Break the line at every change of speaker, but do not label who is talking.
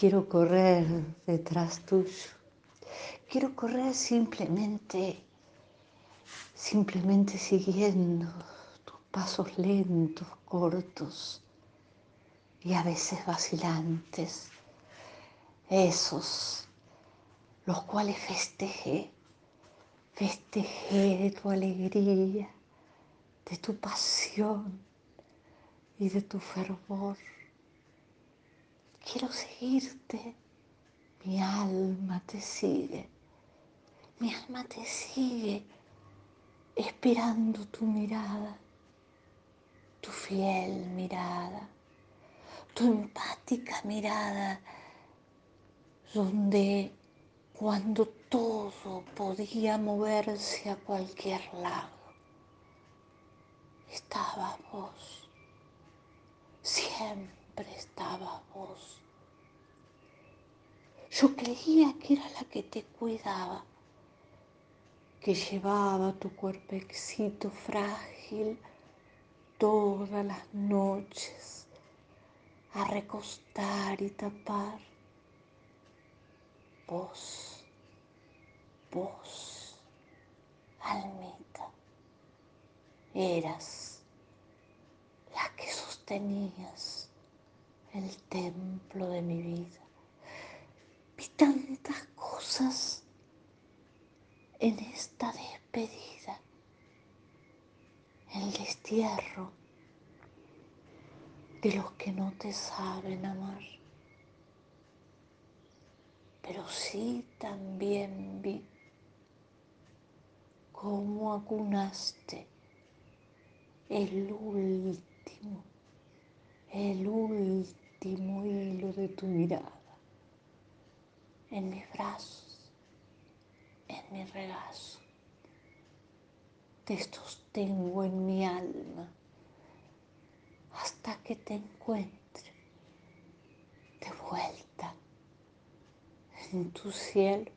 quiero correr detrás tuyo. Quiero correr simplemente, simplemente siguiendo tus pasos lentos, cortos y a veces vacilantes, esos los cuales festejé, festejé de tu alegría, de tu pasión y de tu fervor. Quiero seguirte, mi alma te sigue, mi alma te sigue esperando tu mirada, tu fiel mirada, tu empática mirada, donde cuando todo podía moverse a cualquier lado, estaba vos, siempre estaba vos. Yo creía que era la que te cuidaba, que llevaba tu cuerpecito frágil todas las noches a recostar y tapar. Vos, vos, almita, eras la que sostenías el templo de mi vida vi tantas cosas en esta despedida, el destierro de los que no te saben amar. Pero sí también vi cómo acunaste el último, el último hilo de tu mirada en mis brazos, en mi regazo. Te sostengo en mi alma hasta que te encuentre de vuelta en tu cielo